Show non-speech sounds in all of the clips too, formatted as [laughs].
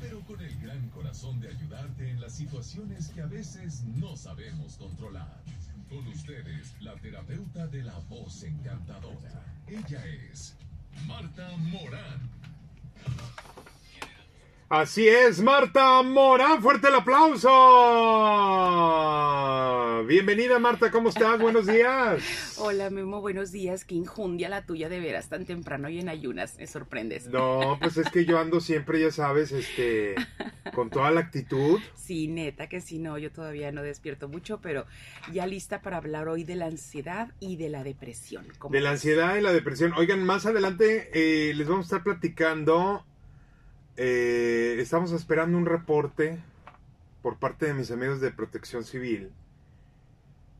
pero con el gran corazón de ayudarte en las situaciones que a veces no sabemos controlar. Con ustedes, la terapeuta de la voz encantadora. Ella es Marta Morán. Así es, Marta Morán, fuerte el aplauso. Bienvenida Marta, ¿cómo estás? Buenos días. [laughs] Hola Memo, buenos días. Qué injundia la tuya de veras tan temprano y en ayunas, me sorprendes. No, pues es que yo ando siempre, ya sabes, este, con toda la actitud. Sí, neta que sí, no, yo todavía no despierto mucho, pero ya lista para hablar hoy de la ansiedad y de la depresión. De la ansiedad y la depresión. Oigan, más adelante eh, les vamos a estar platicando eh, estamos esperando un reporte por parte de mis amigos de protección civil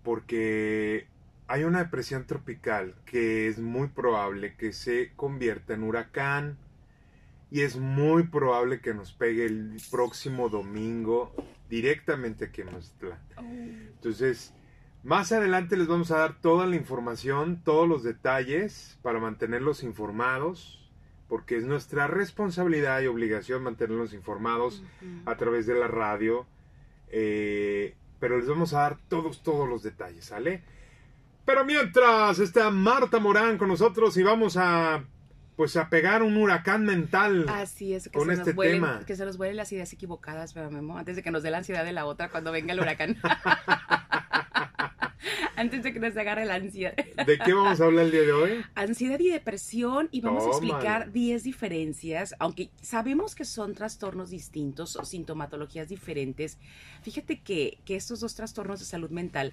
porque hay una depresión tropical que es muy probable que se convierta en huracán y es muy probable que nos pegue el próximo domingo directamente aquí en Mazatlán. Oh. Entonces, más adelante les vamos a dar toda la información, todos los detalles para mantenerlos informados porque es nuestra responsabilidad y obligación mantenerlos informados a través de la radio. Eh, pero les vamos a dar todos, todos los detalles, ¿sale? Pero mientras está Marta Morán con nosotros y vamos a pues a pegar un huracán mental Así es, que con se este nos tema. Que se nos vuelen las ideas equivocadas, pero Memo, antes de que nos dé la ansiedad de la otra cuando venga el huracán. [laughs] antes de que nos agarre la ansiedad. ¿De qué vamos a hablar el día de hoy? Ansiedad y depresión y vamos a explicar 10 diferencias, aunque sabemos que son trastornos distintos o sintomatologías diferentes. Fíjate que, que estos dos trastornos de salud mental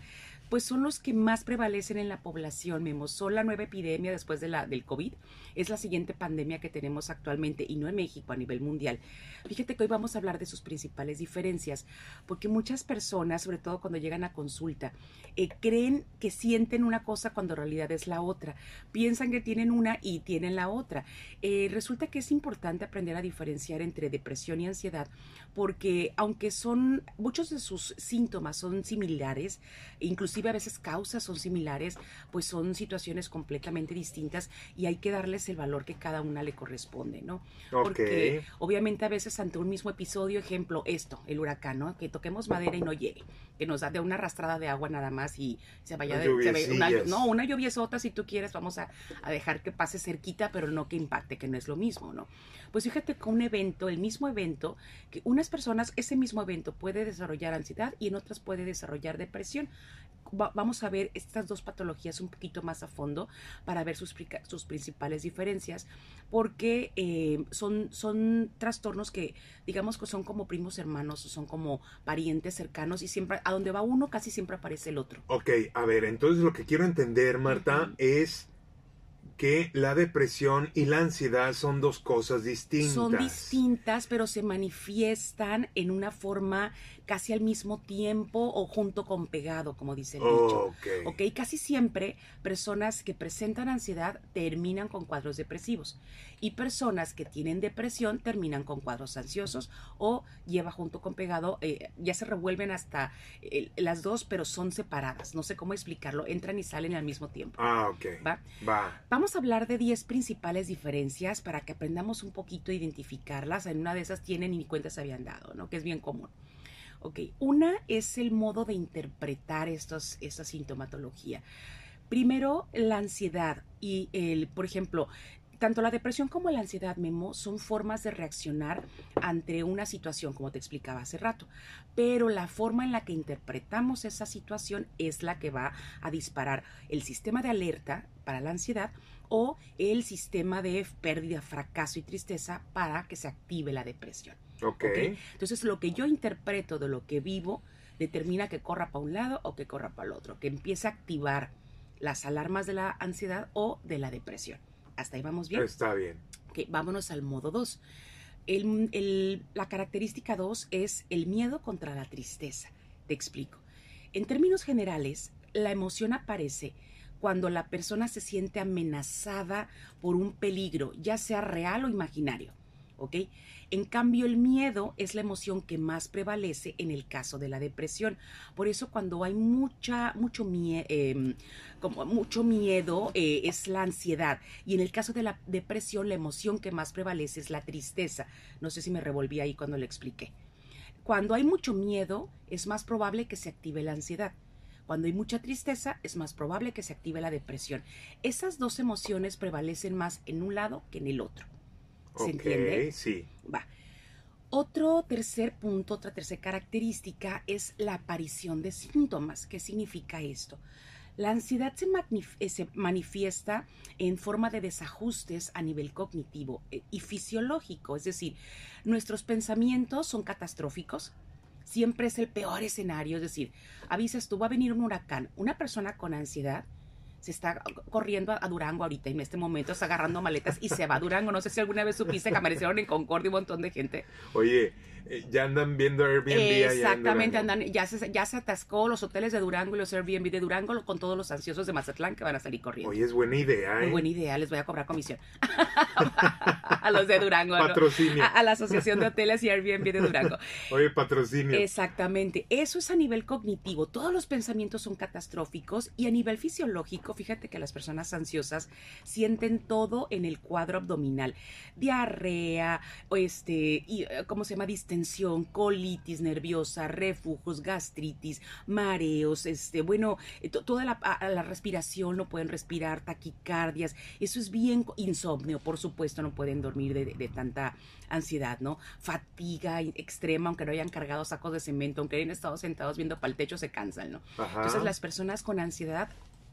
pues son los que más prevalecen en la población, Memo. Son la nueva epidemia después de la, del COVID. Es la siguiente pandemia que tenemos actualmente y no en México, a nivel mundial. Fíjate que hoy vamos a hablar de sus principales diferencias, porque muchas personas, sobre todo cuando llegan a consulta, eh, creen que sienten una cosa cuando en realidad es la otra. Piensan que tienen una y tienen la otra. Eh, resulta que es importante aprender a diferenciar entre depresión y ansiedad, porque aunque son, muchos de sus síntomas son similares, incluso a veces causas son similares, pues son situaciones completamente distintas y hay que darles el valor que cada una le corresponde, ¿no? Porque obviamente a veces ante un mismo episodio, ejemplo, esto, el huracán, ¿no? Que toquemos madera y no llegue, que nos da de una arrastrada de agua nada más y se vaya de... una, no, una lluviesota si tú quieres, vamos a, a dejar que pase cerquita, pero no que impacte, que no es lo mismo, ¿no? Pues fíjate que un evento, el mismo evento, que unas personas, ese mismo evento puede desarrollar ansiedad y en otras puede desarrollar depresión vamos a ver estas dos patologías un poquito más a fondo para ver sus, sus principales diferencias, porque eh, son, son trastornos que digamos que son como primos hermanos o son como parientes cercanos y siempre a donde va uno casi siempre aparece el otro. Ok, a ver, entonces lo que quiero entender, Marta, es que la depresión y la ansiedad son dos cosas distintas. Son distintas, pero se manifiestan en una forma casi al mismo tiempo o junto con pegado, como dice el dicho. ok, casi siempre personas que presentan ansiedad terminan con cuadros depresivos y personas que tienen depresión terminan con cuadros ansiosos o lleva junto con pegado, eh, ya se revuelven hasta eh, las dos, pero son separadas. No sé cómo explicarlo, entran y salen al mismo tiempo. Ah, ok. ¿Va? Va. Vamos a hablar de 10 principales diferencias para que aprendamos un poquito a identificarlas. En una de esas tienen y ni cuenta se habían dado, ¿no? Que es bien común. Ok, una es el modo de interpretar estos, esta sintomatología. Primero, la ansiedad y el, por ejemplo, tanto la depresión como la ansiedad, Memo, son formas de reaccionar ante una situación, como te explicaba hace rato. Pero la forma en la que interpretamos esa situación es la que va a disparar el sistema de alerta para la ansiedad o el sistema de pérdida, fracaso y tristeza para que se active la depresión. Okay. Entonces, lo que yo interpreto de lo que vivo determina que corra para un lado o que corra para el otro, que empiece a activar las alarmas de la ansiedad o de la depresión. ¿Hasta ahí vamos bien? Está bien. Okay, vámonos al modo 2. la característica 2 es el miedo contra la tristeza. Te explico. En términos generales, la emoción aparece cuando la persona se siente amenazada por un peligro, ya sea real o imaginario. En cambio, el miedo es la emoción que más prevalece en el caso de la depresión. Por eso cuando hay mucha, mucho, em, miedo eh, es la ansiedad. Y en el caso de la depresión, la emoción que más prevalece es la tristeza. No sé si me revolví ahí cuando le expliqué. Cuando hay mucho miedo, es más probable que se active la ansiedad. Cuando hay mucha tristeza, es más probable que se active la depresión. Esas dos emociones prevalecen más en un lado que en el otro. ¿Se entiende? Sí. Va. Otro tercer punto, otra tercera característica es la aparición de síntomas. ¿Qué significa esto? La ansiedad se, eh, se, manifiesta en forma de desajustes a nivel cognitivo eh, y fisiológico, es decir, nuestros pensamientos son catastróficos, siempre es el peor escenario, es decir, avisas tú, va a venir un huracán, una persona con ansiedad se está corriendo a, Durango ahorita en este momento, está agarrando maletas y se va a Durango. No sé si alguna vez supiste que aparecieron en Concordia un montón de gente. Oye, [laughs] ya andan viendo Airbnb. Exactamente, andan, ya se, ya se atascó los hoteles de Durango y los Airbnb de Durango con todos los ansiosos de Mazatlán que van a salir corriendo. Oye, es buena idea, ¿eh? Muy buena idea, les voy a cobrar comisión. [laughs] a los de Durango. Patrocinio. A, la Asociación de Hoteles y Airbnb de Durango. [laughs] Oye, patrocinio. Exactamente. Eso es a nivel cognitivo. Todos los pensamientos son catastróficos y a nivel fisiológico, fíjate que las personas ansiosas sienten todo en el cuadro abdominal. Diarrea, este, y, eh, ¿cómo se llama? Tensión, colitis nerviosa, refujos, gastritis, mareos, este, bueno, eh, toda la, la, respiración no pueden respirar, taquicardias, eso es bien insomnio, por supuesto, no pueden dormir de, tanta ansiedad, ¿no? Fatiga extrema, aunque no hayan cargado sacos de cemento, aunque hayan estado sentados viendo para el techo, se cansan, ¿no? Entonces las personas con ansiedad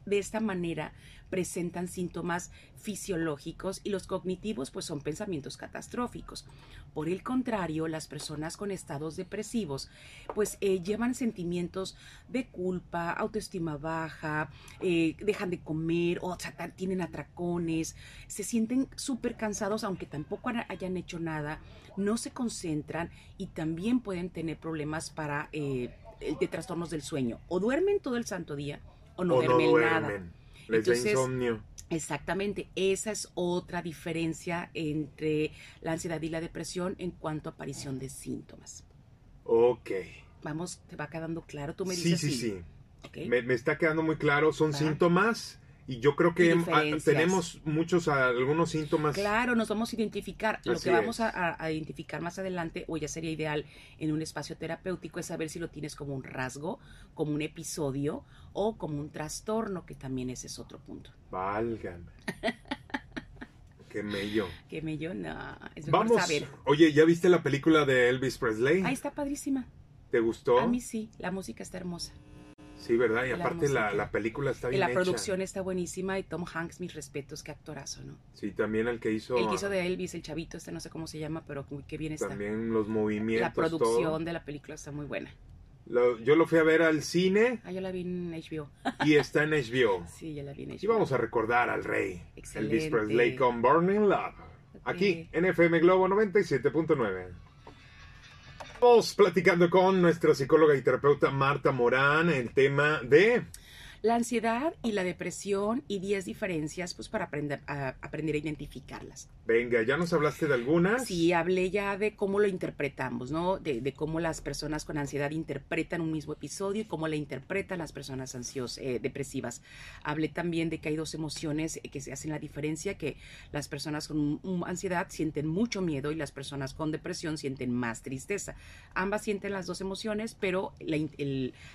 de esta manera presentan síntomas fisiológicos y los cognitivos pues son pensamientos catastróficos. Por el contrario, las personas con estados depresivos pues eh, llevan sentimientos de culpa, autoestima baja, eh, dejan de comer o tienen atracones, se sienten súper cansados aunque tampoco hayan hecho nada, no se concentran y también pueden tener problemas para eh, de trastornos del sueño o duermen todo el santo día o no, duermen, nada. Les da insomnio. Exactamente, esa es otra diferencia entre la ansiedad y la depresión en cuanto a aparición de síntomas. Ok. Vamos, ¿te va quedando claro? Tú me dices. Sí, sí, sí. Me, está quedando muy claro. Son síntomas y yo creo que tenemos muchos, algunos síntomas. Claro, nos vamos a identificar. Lo que vamos a, identificar más adelante, o ya sería ideal en un espacio terapéutico, es saber si lo tienes como un rasgo, como un episodio o como un trastorno, que también ese es otro punto. Válgame. [laughs] Qué mello. Qué mello, no. Es Vamos. Saber. Oye, ¿ya viste la película de Elvis Presley? Ahí está padrísima. ¿Te gustó? A mí sí, la música está hermosa. Sí, ¿verdad? Y aparte la, película está bien Y la producción está buenísima y Tom Hanks, mis respetos, qué actorazo, ¿no? Sí, también el que hizo... El que hizo de Elvis, el chavito, este no sé cómo se llama, pero qué bien está. También los movimientos, La producción de la película está muy buena. yo lo fui a ver al cine. Ah, yo la vi en HBO. Y está en HBO. [laughs] sí, yo la vi en HBO. Y vamos a recordar al rey. Elvis Presley con Burning Love. Aquí, en FM Globo 97.9. Estamos platicando con nuestra psicóloga y terapeuta Marta Morán el tema de la ansiedad y la depresión y 10 diferencias pues para aprender a, aprender a identificarlas. Venga, ¿ya nos hablaste de algunas? Sí, hablé ya de cómo lo interpretamos, ¿no? De, cómo las personas con ansiedad interpretan un mismo episodio y cómo le interpretan las personas ansiosas, eh, depresivas. Hablé también de que hay dos emociones que se hacen la diferencia, que las personas con ansiedad sienten mucho miedo y las personas con depresión sienten más tristeza. Ambas sienten las dos emociones, pero la,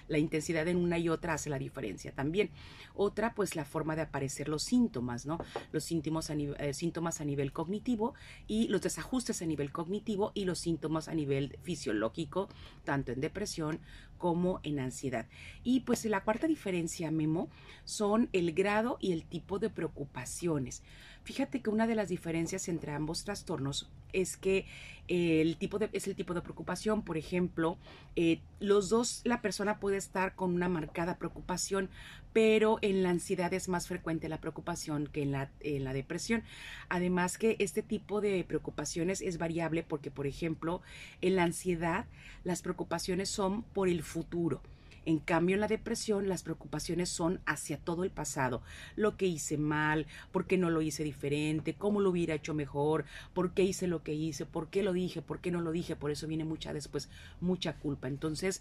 la intensidad en una y otra hace la diferencia también. Otra, pues la forma de aparecer los síntomas, ¿no? Los síntomas a, eh, síntomas a nivel cognitivo y los desajustes a nivel cognitivo y los síntomas a nivel fisiológico, tanto en depresión como en ansiedad. Y pues la cuarta diferencia, Memo, son el grado y el tipo de preocupaciones. Fíjate que una de las diferencias entre ambos trastornos es que el tipo de, es el tipo de preocupación. Por ejemplo, eh, los dos, la persona puede estar con una marcada preocupación, pero en la ansiedad es más frecuente la preocupación que en la, en la depresión. Además que este tipo de preocupaciones es variable porque, por ejemplo, en la ansiedad las preocupaciones son por el futuro En cambio, en la depresión, las preocupaciones son hacia todo el pasado. Lo que hice mal, por qué no lo hice diferente, cómo lo hubiera hecho mejor, por qué hice lo que hice, por qué lo dije, por qué no lo dije. Por eso viene mucha después, mucha culpa. Entonces,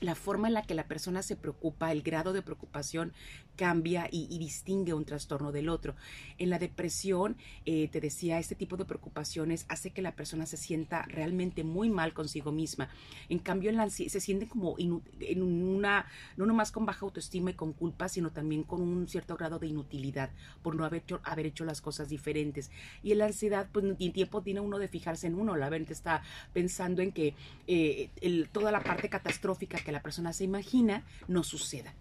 la forma en la que la persona se preocupa, el grado de preocupación cambia y, distingue un trastorno del otro. En la depresión, eh, te decía, este tipo de preocupaciones hace que la persona se sienta realmente muy mal consigo misma. En cambio, en la, se siente como en una, no nomás con baja autoestima y con culpa, sino también con un cierto grado de inutilidad por no haber hecho, las cosas diferentes. Y en la ansiedad, pues ni tiempo tiene uno de fijarse en uno. La mente está pensando en que eh, toda la parte catastrófica que la persona se imagina no suceda.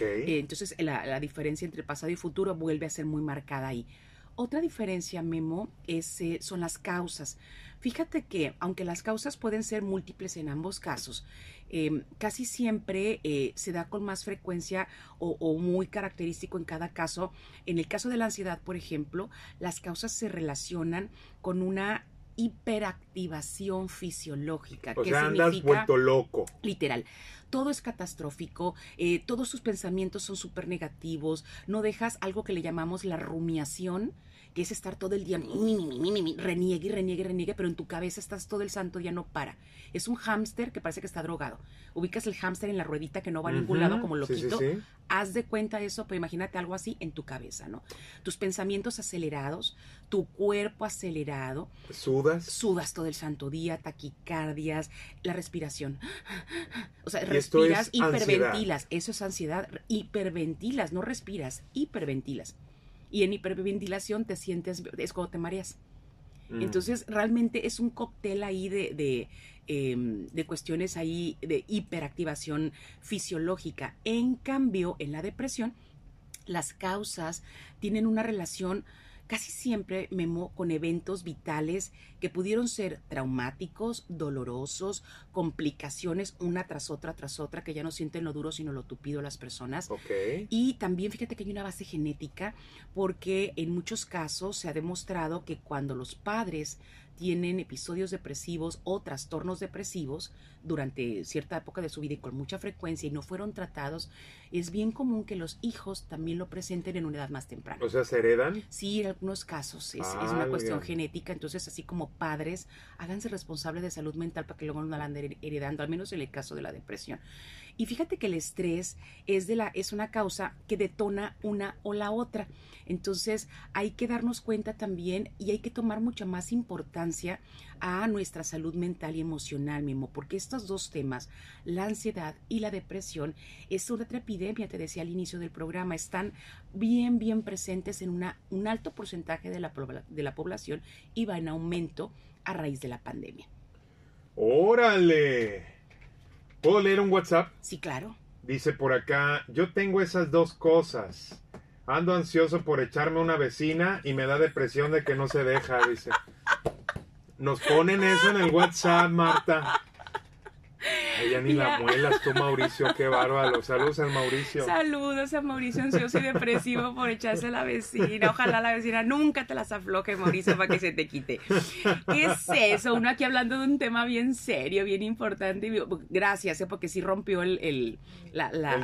Eh, entonces la, diferencia entre pasado y futuro vuelve a ser muy marcada ahí. Otra diferencia, Memo, es, eh, son las causas. Fíjate que, aunque las causas pueden ser múltiples en ambos casos, em, casi siempre eh, se da con más frecuencia o, o, muy característico en cada caso. En el caso de la ansiedad, por ejemplo, las causas se relacionan con una hiperactivación fisiológica. O sea, andas vuelto loco. Literal. Todo es catastrófico, eh, todos sus pensamientos son súper negativos, no dejas algo que le llamamos la rumiación, que es estar todo el día reniegue, reniegue, reniegue, pero en tu cabeza estás todo el santo día no para. Es un hámster que parece que está drogado. Ubicas el hámster en la ruedita que no va a ningún lado como loquito. Haz de cuenta eso, pero imagínate algo así en tu cabeza, ¿no? Tus pensamientos acelerados, tu cuerpo acelerado. ¿Sudas? Sudas todo el santo día, taquicardias, la respiración. O sea, respiras, hiperventilas. Eso es ansiedad. Hiperventilas, no respiras, hiperventilas y en hiperventilación te sientes, es cuando te mareas. Mm. Entonces, realmente es un cóctel ahí de, de, em, de, cuestiones ahí de hiperactivación fisiológica. En cambio, en la depresión, las causas tienen una relación casi siempre, Memo, con eventos vitales que pudieron ser traumáticos, dolorosos, complicaciones una tras otra, tras otra, que ya no sienten lo duro, sino lo tupido las personas. Y también fíjate que hay una base genética, porque en muchos casos se ha demostrado que cuando los padres tienen episodios depresivos o trastornos depresivos durante cierta época de su vida y con mucha frecuencia y no fueron tratados, es bien común que los hijos también lo presenten en una edad más temprana. O sea, ¿se heredan? Sí, en algunos casos es, una cuestión genética, entonces así como padres, háganse responsables de salud mental para que luego no la anden heredando, al menos en el caso de la depresión. Y fíjate que el estrés es, de la, es una causa que detona una o la otra. Entonces hay que darnos cuenta también y hay que tomar mucha más importancia a nuestra salud mental y emocional, mismo, porque estos dos temas, la ansiedad y la depresión, es una epidemia, te decía al inicio del programa, están bien, bien presentes en una, un alto porcentaje de la, de la población y va en aumento a raíz de la pandemia. ¡Órale! ¿Puedo leer un WhatsApp? Sí, claro. Dice por acá, yo tengo esas dos cosas. Ando ansioso por echarme una vecina y me da depresión de que no se deja, dice. Nos ponen eso en el WhatsApp, Marta. Ella ni la muelas tú, Mauricio, qué bárbaro. Saludos al Mauricio. Saludos a Mauricio ansioso y depresivo por echarse a la vecina. Ojalá la vecina nunca te las afloje, Mauricio, para que se te quite. ¿Qué es eso? Uno aquí hablando de un tema bien serio, bien importante. Gracias, ¿eh? porque sí rompió el, el,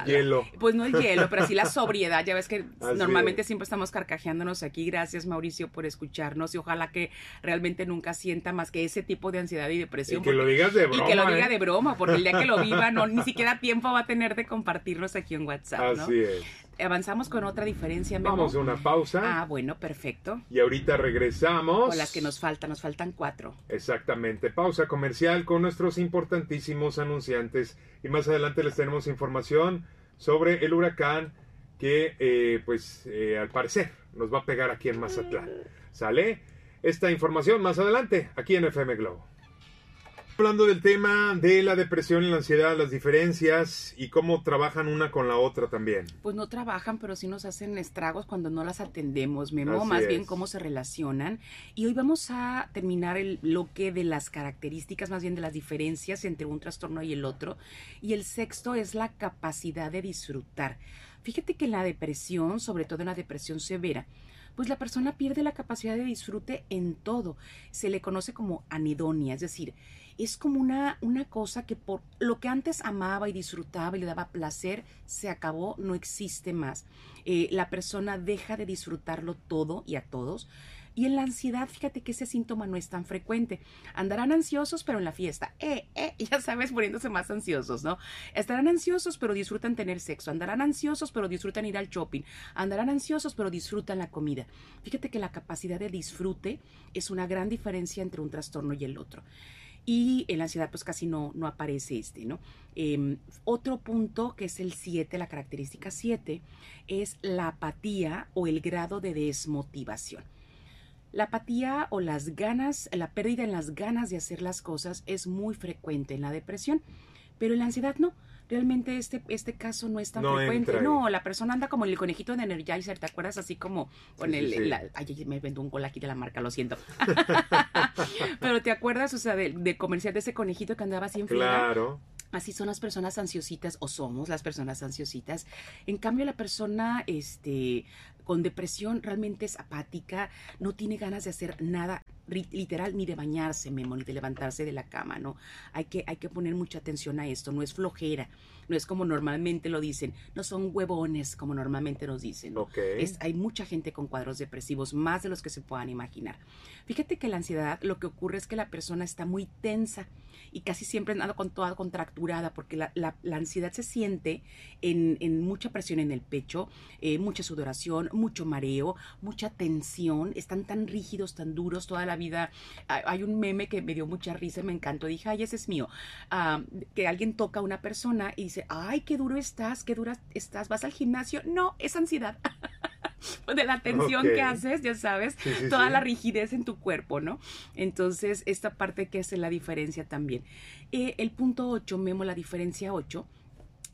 hielo. pues no el hielo, pero sí la sobriedad. Ya ves que [laughs] normalmente siempre estamos carcajeándonos aquí. Gracias, Mauricio, por escucharnos y ojalá que realmente nunca sienta más que ese tipo de ansiedad y depresión. Y que lo digas de broma. Y que lo diga ¿eh? de broma, porque el que lo viva, no, ni siquiera tiempo va a tener de compartirnos aquí en WhatsApp. ¿no? Así es. Avanzamos con otra diferencia. Vamos a una pausa. Ah, bueno, perfecto. Y ahorita regresamos. Con las que nos faltan, nos faltan cuatro. Exactamente. Pausa comercial con nuestros importantísimos anunciantes. Y más adelante les tenemos información sobre el huracán que, eh, pues, eh, al parecer nos va a pegar aquí en Mazatlán. ¿Sale? Esta información más adelante, aquí en FM Globo. Hablando del tema de la depresión y la ansiedad, las diferencias y cómo trabajan una con la otra también. Pues no trabajan, pero sí nos hacen estragos cuando no las atendemos, Memo, más bien cómo se relacionan. Y hoy vamos a terminar el bloque de las características, más bien de las diferencias entre un trastorno y el otro. Y el sexto es la capacidad de disfrutar. Fíjate que la depresión, sobre todo en la depresión severa, pues la persona pierde la capacidad de disfrute en todo. Se le conoce como anedonia, es decir, es como una, una cosa que por lo que antes amaba y disfrutaba y le daba placer, se acabó, no existe más. Eh, la persona deja de disfrutarlo todo y a todos. Y en la ansiedad, fíjate que ese síntoma no es tan frecuente. Andarán ansiosos, pero en la fiesta, eh, eh, [laughs] ya sabes, poniéndose más ansiosos, ¿no? Estarán ansiosos, pero disfrutan tener sexo. Andarán ansiosos, pero disfrutan ir al shopping. Andarán ansiosos, pero disfrutan la comida. Fíjate que la capacidad de disfrute es una gran diferencia entre un trastorno y el otro y en la ansiedad pues casi no, no aparece este, ¿no? Em, otro punto que es el 7, la característica 7, es la apatía o el grado de desmotivación. La apatía o las ganas, la pérdida en las ganas de hacer las cosas es muy frecuente en la depresión, pero en la ansiedad no realmente este, este caso no es tan frecuente. No, la persona anda como el conejito de Energizer, ¿te acuerdas? Así como con el... ay, me vendo un gol aquí de la marca, lo siento. [laughs] Pero ¿te acuerdas, o sea, de, comercial de ese conejito que andaba así en Claro. Así son las personas ansiositas o somos las personas ansiositas. En cambio, la persona este, con depresión realmente es apática, no tiene ganas de hacer nada literal ni de bañarse, Memo, ni de levantarse de la cama, ¿no? Hay que, hay que poner mucha atención a esto, no es flojera, no es como normalmente lo dicen, no son huevones como normalmente nos dicen. Es, hay mucha gente con cuadros depresivos, más de los que se puedan imaginar. Fíjate que la ansiedad lo que ocurre es que la persona está muy tensa y casi siempre anda con toda contracturada porque la, la, ansiedad se siente en, en, mucha presión en el pecho, eh, mucha sudoración, mucho mareo, mucha tensión, están tan rígidos, tan duros toda la vida. Hay un meme que me dio mucha risa, me encantó, dije, ay, ese es mío, que alguien toca a una persona y dice, ay, qué duro estás, qué dura estás, vas al gimnasio, no, es ansiedad. [laughs] de la tensión que haces, ya sabes, toda la rigidez en tu cuerpo, ¿no? Entonces, esta parte que hace la diferencia también. Eh, el punto 8, Memo, la diferencia 8,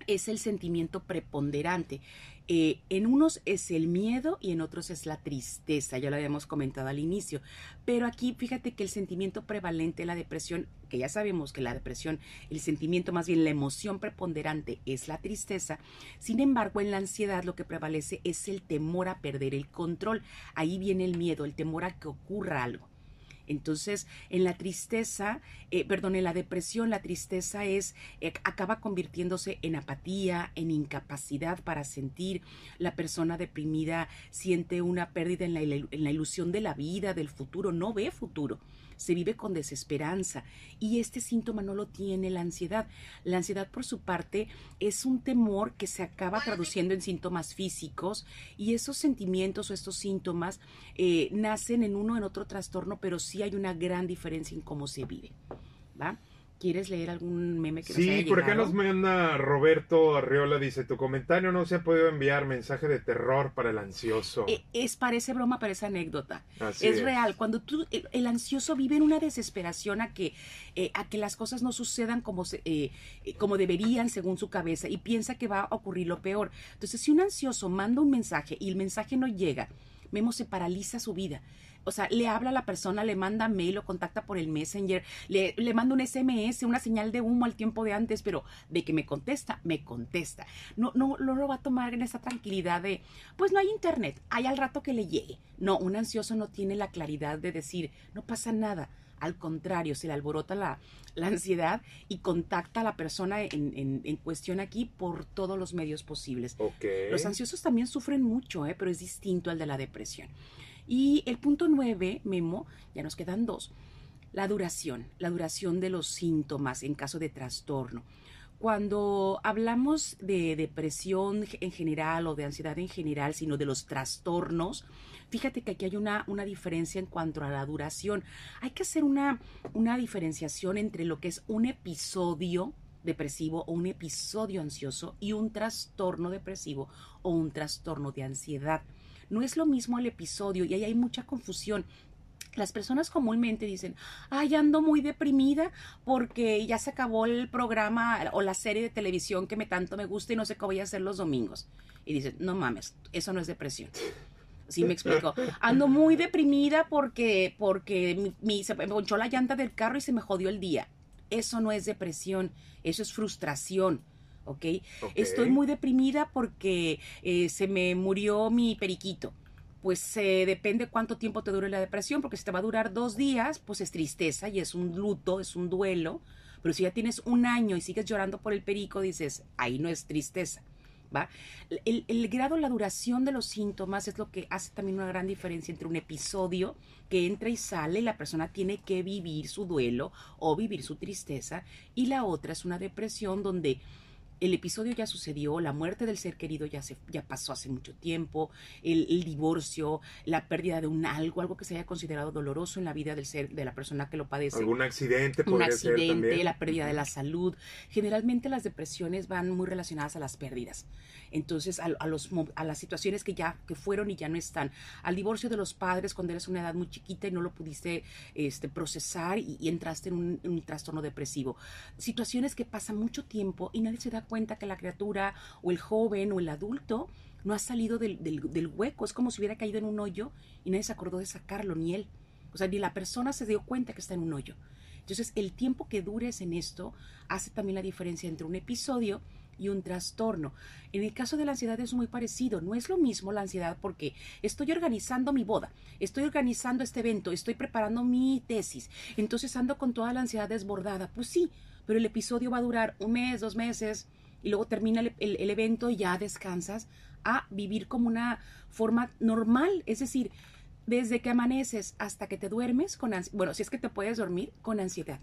es el sentimiento preponderante. Eh, en unos es el miedo y en otros es la tristeza, ya lo habíamos comentado al inicio. Pero aquí fíjate que el sentimiento prevalente de la depresión, que ya sabemos que la depresión, el sentimiento más bien la emoción preponderante es la tristeza. Sin embargo, en la ansiedad lo que prevalece es el temor a perder el control. Ahí viene el miedo, el temor a que ocurra algo. Entonces, en la tristeza, eh, perdón, en la depresión, la tristeza es, eh, acaba convirtiéndose en apatía, en incapacidad para sentir. La persona deprimida siente una pérdida en la, en la ilusión de la vida, del futuro, no ve futuro se vive con desesperanza y este síntoma no lo tiene la ansiedad. La ansiedad por su parte es un temor que se acaba traduciendo en síntomas físicos y esos sentimientos o estos síntomas eh, nacen en uno o en otro trastorno, pero sí hay una gran diferencia en cómo se vive. ¿Va? ¿Quieres leer algún meme que sí, nos haya por acá nos manda Roberto Arriola, dice, tu comentario no se ha podido enviar mensaje de terror para el ansioso. Eh, es, parece broma, parece anécdota. es, real. Cuando tú, el, ansioso vive en una desesperación a que, eh, a que las cosas no sucedan como, se, eh, como deberían según su cabeza y piensa que va a ocurrir lo peor. Entonces, si un ansioso manda un mensaje y el mensaje no llega, Memo se paraliza su vida o sea, le habla a la persona, le manda mail o contacta por el messenger, le, le manda un SMS, una señal de humo al tiempo de antes, pero de que me contesta, me contesta. No, no, no lo va a tomar en esa tranquilidad de, pues no hay internet, hay al rato que le llegue. No, un ansioso no tiene la claridad de decir, no pasa nada. Al contrario, se le alborota la, la ansiedad y contacta a la persona en, en, cuestión aquí por todos los medios posibles. Los ansiosos también sufren mucho, ¿eh? pero es distinto al de la depresión. Y el punto nueve, Memo, ya nos quedan dos, la duración, la duración de los síntomas en caso de trastorno. Cuando hablamos de depresión en general o de ansiedad en general, sino de los trastornos, fíjate que aquí hay una, una diferencia en cuanto a la duración. Hay que hacer una, una diferenciación entre lo que es un episodio depresivo o un episodio ansioso y un trastorno depresivo o un trastorno de ansiedad. No es lo mismo el episodio y ahí hay mucha confusión. Las personas comúnmente dicen, ay, ando muy deprimida porque ya se acabó el programa o la serie de televisión que me tanto me gusta y no sé qué voy a hacer los domingos. Y dicen, no mames, eso no es depresión. Sí me explico. Ando muy deprimida porque, porque mi, se me ponchó la llanta del carro y se me jodió el día. Eso no es depresión, eso es frustración. ¿Ok? Estoy muy deprimida porque eh, se me murió mi periquito. pues eh, depende cuánto tiempo te dure la depresión, porque si te va a durar dos días, pues es tristeza y es un luto, es un duelo. Pero si ya tienes un año y sigues llorando por el perico, dices, ahí no es tristeza. ¿Va? El, el, grado, la duración de los síntomas es lo que hace también una gran diferencia entre un episodio que entra y sale, la persona tiene que vivir su duelo o vivir su tristeza, y la otra es una depresión donde el episodio ya sucedió, la muerte del ser querido ya, se, ya pasó hace mucho tiempo, el, divorcio, la pérdida de un algo, algo que se haya considerado doloroso en la vida del ser, de la persona que lo padece. Algún accidente, Un accidente, la pérdida de la salud. Generalmente las depresiones van muy relacionadas a las pérdidas. Entonces, a, los, a las situaciones que ya que fueron y ya no están. Al divorcio de los padres cuando eres una edad muy chiquita y no lo pudiste este, procesar y, entraste en un, un trastorno depresivo. Situaciones que pasan mucho tiempo y nadie se da cuenta que la criatura o el joven o el adulto no ha salido del, del, hueco. Es como si hubiera caído en un hoyo y nadie se acordó de sacarlo, ni él. O sea, ni la persona se dio cuenta que está en un hoyo. Entonces, el tiempo que dures en esto hace también la diferencia entre un episodio y un trastorno. En el caso de la ansiedad es muy parecido. No es lo mismo la ansiedad porque estoy organizando mi boda, estoy organizando este evento, estoy preparando mi tesis. Entonces ando con toda la ansiedad desbordada. Pues sí, pero el episodio va a durar un mes, dos meses, y luego termina el, evento y ya descansas, a vivir como una forma normal, es decir, desde que amaneces hasta que te duermes con ansiedad, bueno, si es que te puedes dormir con ansiedad,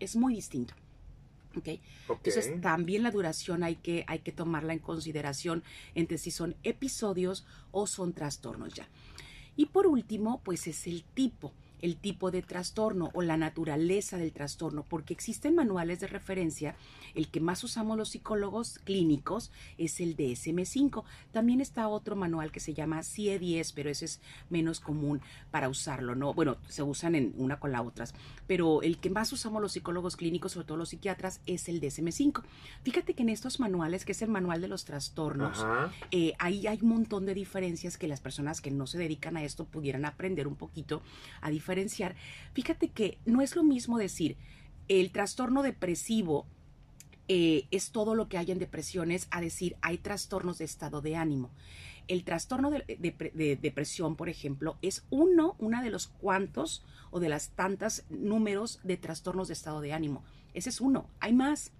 es muy distinto. ¿Okay? Entonces también la duración hay que, hay que tomarla en consideración entre si son episodios o son trastornos ya. Y por último, pues es el tipo el tipo de trastorno o la naturaleza del trastorno, porque existen manuales de referencia. El que más usamos los psicólogos clínicos es el DSM5. También está otro manual que se llama CIE-10, pero ese es menos común para usarlo, ¿no? Bueno, se usan en una con la otra, pero el que más usamos los psicólogos clínicos, sobre todo los psiquiatras, es el DSM5. Fíjate que en estos manuales, que es el manual de los trastornos, eh, ahí hay un montón de diferencias que las personas que no se dedican a esto pudieran aprender un poquito a diferenciar fíjate que no es lo mismo decir el trastorno depresivo eh, es todo lo que hay en depresiones a decir hay trastornos de estado de ánimo. El trastorno de, de, depresión, por ejemplo, es uno, una de los cuantos o de las tantas números de trastornos de estado de ánimo. Ese es uno, hay más.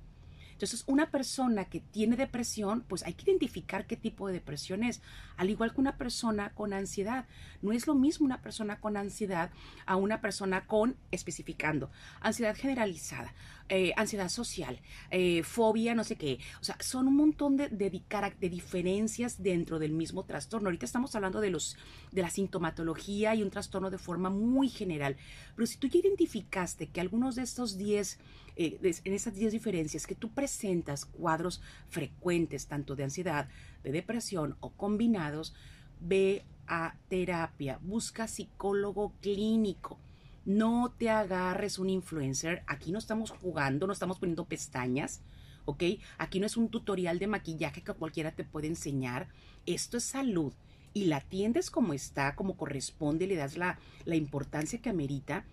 Entonces, una persona que tiene depresión, pues hay que identificar qué tipo de depresión es, al igual que una persona con ansiedad. No es lo mismo una persona con ansiedad a una persona con, especificando, ansiedad generalizada, eh, ansiedad social, eh, fobia, no sé qué. O sea, son un montón de, de, de, diferencias dentro del mismo trastorno. Ahorita estamos hablando de, los, de la sintomatología y un trastorno de forma muy general. Pero si tú ya identificaste que algunos de estos 10 eh, en esas 10 diferencias que tú presentas cuadros frecuentes tanto de ansiedad, de depresión o combinados, ve a terapia, busca psicólogo clínico. No te agarres un influencer. Aquí no estamos jugando, no estamos poniendo pestañas. ¿ok? Aquí no es un tutorial de maquillaje que cualquiera te puede enseñar. Esto es salud y la atiendes como está, como corresponde, le das la, la importancia que amerita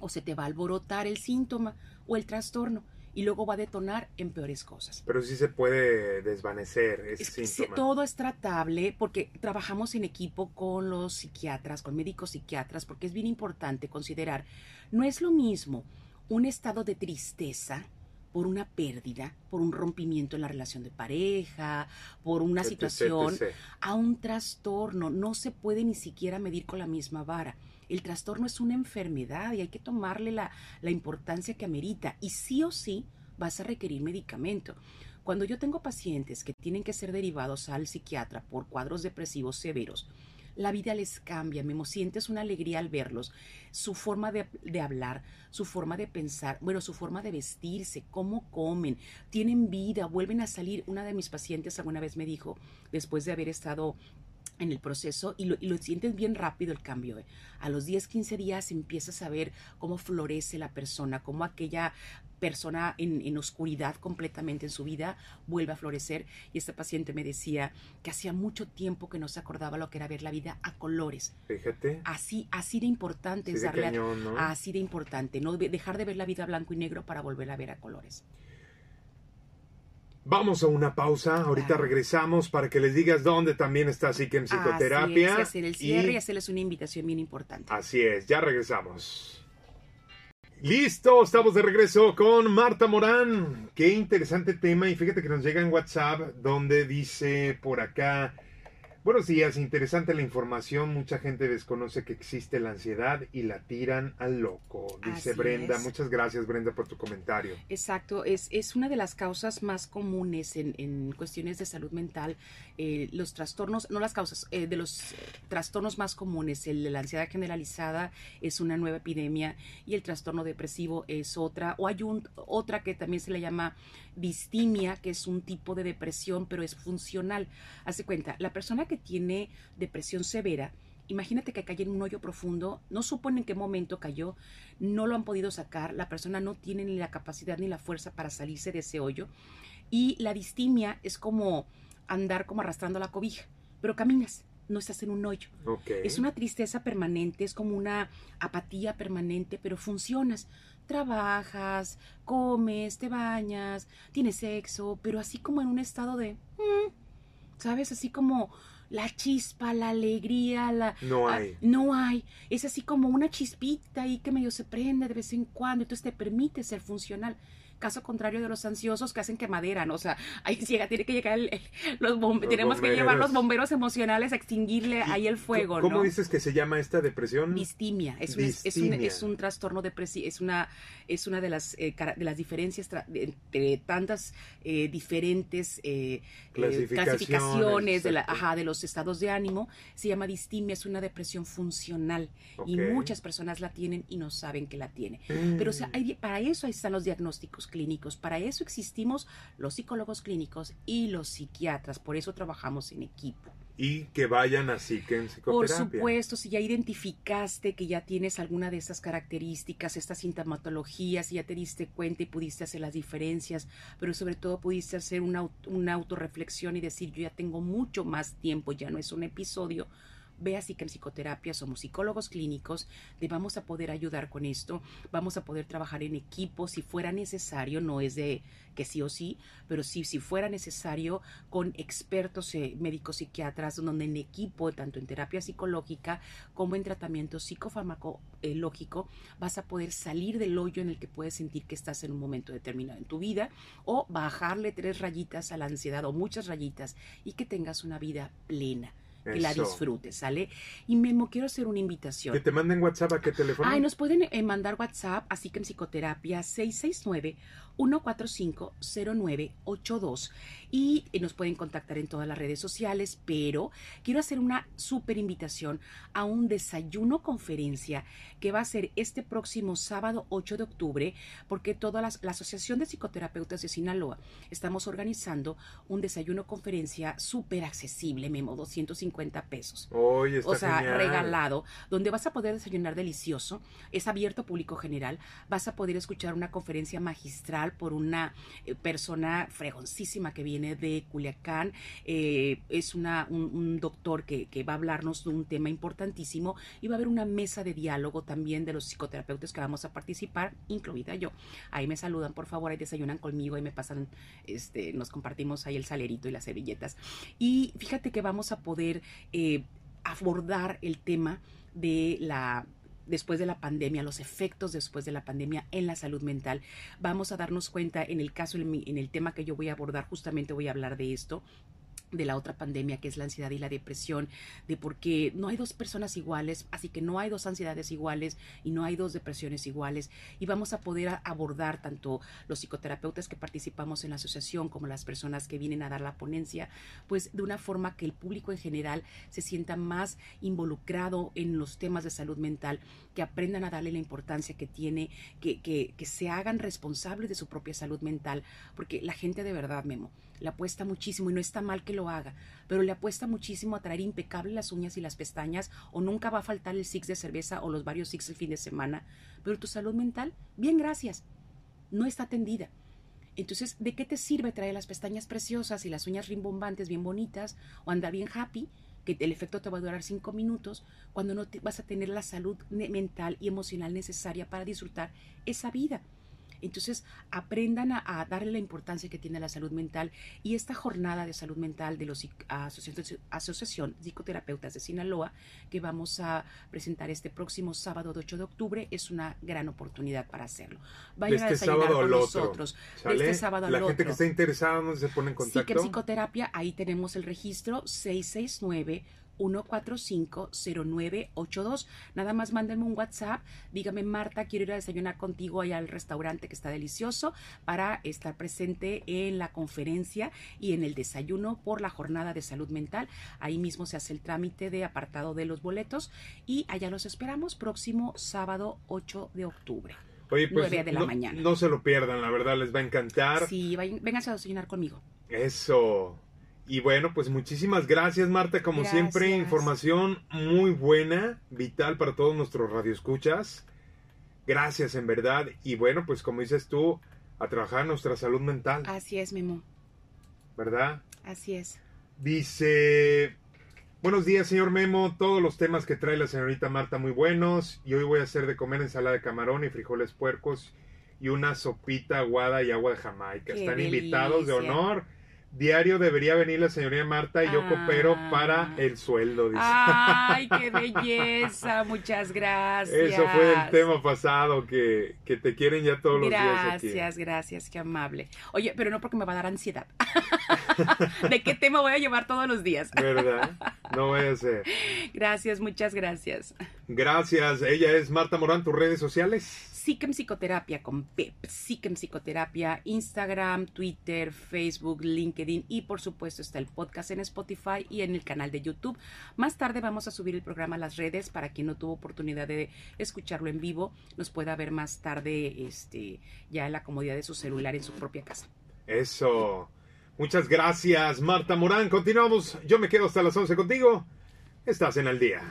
o se te va a alborotar el síntoma o el trastorno y luego va a detonar en peores cosas. Pero sí se puede desvanecer ese síntoma. todo es tratable porque trabajamos en equipo con los psiquiatras, con médicos psiquiatras, porque es bien importante considerar, no es lo mismo un estado de tristeza por una pérdida, por un rompimiento en la relación de pareja, por una situación, a un trastorno. No se puede ni siquiera medir con la misma vara. El trastorno es una enfermedad y hay que tomarle la, la importancia que amerita y sí o sí vas a requerir medicamento. Cuando yo tengo pacientes que tienen que ser derivados al psiquiatra por cuadros depresivos severos, la vida les cambia, me sientes una alegría al verlos, su forma de, de, hablar, su forma de pensar, bueno, su forma de vestirse, cómo comen, tienen vida, vuelven a salir. Una de mis pacientes alguna vez me dijo, después de haber estado en el proceso y lo, y lo, sientes bien rápido el cambio. ¿eh? A los 10, 15 días empiezas a ver cómo florece la persona, cómo aquella persona en, en, oscuridad completamente en su vida vuelve a florecer. Y este paciente me decía que hacía mucho tiempo que no se acordaba lo que era ver la vida a colores. Fíjate. Así, así de importante es darle así de importante, no dejar de ver la vida blanco y negro para volver a ver a colores. Vamos a una pausa, ahorita regresamos para que les digas dónde también está Psiquem Psicoterapia. Así es, hacer el cierre Y- y hacerles una invitación bien importante. Así es, ya regresamos. Listo, estamos de regreso con Marta Morán. Qué interesante tema y fíjate que nos llega en WhatsApp donde dice por acá, buenos días, interesante la información, mucha gente desconoce que existe la ansiedad y la tiran al loco, dice Así Brenda. es. Muchas gracias Brenda por tu comentario. Exacto, es, es una de las causas más comunes en, en cuestiones de salud mental. eh, los trastornos, no las causas, eh, de los trastornos más comunes, el de la ansiedad generalizada es una nueva epidemia y el trastorno depresivo es otra. O hay un, otra que también se le llama distimia, que es un tipo de depresión, pero es funcional. Hace cuenta, la persona que tiene depresión severa, Imagínate que cayó en un hoyo profundo, no supo en qué momento cayó, no lo han podido sacar, la persona no tiene ni la capacidad ni la fuerza para salirse de ese hoyo. Y la distimia es como andar como arrastrando la cobija, pero caminas, no estás en un hoyo. Es una tristeza permanente, es como una apatía permanente, pero funcionas. Trabajas, comes, te bañas, tienes sexo, pero así como en un estado de... mm, ¿Sabes? Así como la chispa, la alegría, la... No Ah, hay. no hay. Es así como una chispita ahí que medio se prende de vez en cuando, entonces te permite ser funcional. Caso contrario de los ansiosos que hacen quemadera, ¿no? O sea, [laughs] ahí llega, tiene que llegar el, el- los bomberos, Los tenemos que llevar bomberos. los bomberos emocionales a extinguirle ahí el fuego, ¿Cómo ¿no? dices que se llama esta depresión? Distimia, es un, es- un, Distimia. es un trastorno depresivo, es una, es una de las, eh, de las diferencias entre tantas eh, diferentes eh, eh, Clasificaciones, clasificaciones de, la, ajá, de los estados de ánimo. Se llama distimia, es una depresión funcional y muchas personas la tienen y no saben que la tienen. Mm. Pero o sea, hay- para eso ahí están los diagnósticos clínicos, para eso existimos los psicólogos clínicos y los psiquiatras, por eso trabajamos en equipo. Y que vayan a Psiquem Por Psicoterapia. supuesto, si ya identificaste que ya tienes alguna de estas características, estas sintomatologías, si ya te diste cuenta y pudiste hacer las diferencias, pero sobre todo pudiste hacer una, una autorreflexión y decir, yo ya tengo mucho más tiempo, ya no es un episodio. Ve así que en psicoterapia somos psicólogos clínicos, te vamos a poder ayudar con esto, vamos a poder trabajar en equipo si fuera necesario, no es de que sí o sí, pero sí, si fuera necesario, con expertos eh, médicos psiquiatras, donde en equipo, tanto en terapia psicológica como en tratamiento psicofarmacológico, vas a poder salir del hoyo en el que puedes sentir que estás en un momento determinado en tu vida o bajarle tres rayitas a la ansiedad o muchas rayitas y que tengas una vida plena. Que la disfrutes, ¿sale? Y Memo, quiero hacer una invitación. Que te manden WhatsApp a qué teléfono. Ay, nos pueden eh, mandar WhatsApp, así que en psicoterapia 669-145-0982 y eh, nos pueden contactar en todas las redes sociales, pero quiero hacer una súper invitación a un desayuno conferencia que va a ser este próximo sábado 8 de octubre, porque toda la Asociación de Psicoterapeutas de Sinaloa estamos organizando un desayuno conferencia súper accesible, Memo, 250 pesos está o sea, genial. regalado, donde vas a poder desayunar delicioso, es abierto a público general, vas a poder escuchar una conferencia magistral por una eh, persona fregoncísima que viene de Culiacán, eh, es una, un, doctor que, va a hablarnos de un tema importantísimo y va a haber una mesa de diálogo también de los psicoterapeutas que vamos a participar, incluida yo. Ahí me saludan, por favor, ahí desayunan conmigo y me pasan, este, nos compartimos ahí el salerito y las servilletas. Y fíjate que vamos a poder eh, abordar el tema de la después de la pandemia, los efectos después de la pandemia en la salud mental. Vamos a darnos cuenta en el caso, en, el tema que yo voy a abordar, justamente voy a hablar de esto de la otra pandemia que es la ansiedad y la depresión, de por qué no hay dos personas iguales, así que no hay dos ansiedades iguales y no hay dos depresiones iguales. Y vamos a poder abordar tanto los psicoterapeutas que participamos en la asociación como las personas que vienen a dar la ponencia, pues de una forma que el público en general se sienta más involucrado en los temas de salud mental, que aprendan a darle la importancia que tiene, que, que, que se hagan responsables de su propia salud mental, porque la gente de verdad, Memo, le apuesta muchísimo y no está mal que lo haga, pero le apuesta muchísimo a traer impecables las uñas y las pestañas o nunca va a faltar el six de cerveza o los varios six el fin de semana, pero tu salud mental, bien, gracias, no está atendida. Entonces, ¿de qué te sirve traer las pestañas preciosas y las uñas rimbombantes bien bonitas o andar bien happy? que el efecto te va a durar cinco minutos cuando no te- vas a tener la salud mental y emocional necesaria para disfrutar esa vida. Entonces, aprendan a, darle la importancia que tiene la salud mental y esta jornada de salud mental de los asociación, asociación Psicoterapeutas de Sinaloa que vamos a presentar este próximo sábado de 8 de octubre es una gran oportunidad para hacerlo. Vayan este a desayunar con nosotros. este sábado la gente que está interesada, ¿dónde se pone en contacto? Sí, Psicoterapia, ahí tenemos el registro 669 1450982. Nada más mándenme un WhatsApp, dígame Marta, quiero ir a desayunar contigo allá al restaurante que está delicioso para estar presente en la conferencia y en el desayuno por la jornada de salud mental. Ahí mismo se hace el trámite de apartado de los boletos y allá los esperamos próximo sábado 8 de octubre. Oye, pues, de la mañana. No se lo pierdan, la verdad, les va a encantar. Sí, vengan a desayunar conmigo. Eso. Y bueno, pues muchísimas gracias Marta, como siempre, información muy buena, vital para todos nuestros radioescuchas. Gracias en verdad. Y bueno, pues como dices tú, a trabajar nuestra salud mental. Así es, Memo. ¿Verdad? Así es. Dice, buenos días señor Memo, todos los temas que trae la señorita Marta muy buenos. Y hoy voy a hacer de comer ensalada de camarón y frijoles puercos y una sopita aguada y agua de Jamaica. Están invitados de honor Diario debería venir la señorita Marta y yo coopero para ah. el sueldo. Dice. Ay, qué [laughs] belleza, muchas gracias. Eso fue el tema pasado, que, que te quieren ya todos los días. Gracias, gracias, qué amable. Oye, pero no porque me va a dar ansiedad. [laughs] ¿De qué tema voy a llevar todos los días? ¿Verdad? No voy a ser. Gracias, muchas gracias. Gracias. Ella es Marta Morán, tus redes sociales. Psiquem Psicoterapia con PEP, Psiquem Psicoterapia, Instagram, Twitter, Facebook, LinkedIn y por supuesto está el podcast en Spotify y en el canal de YouTube. Más tarde vamos a subir el programa a las redes para quien no tuvo oportunidad de escucharlo en vivo, nos pueda ver más tarde este, ya en la comodidad de su celular en su propia casa. Eso. Muchas gracias, Marta Morán. Continuamos. Yo me quedo hasta las 11 contigo. Estás en el día.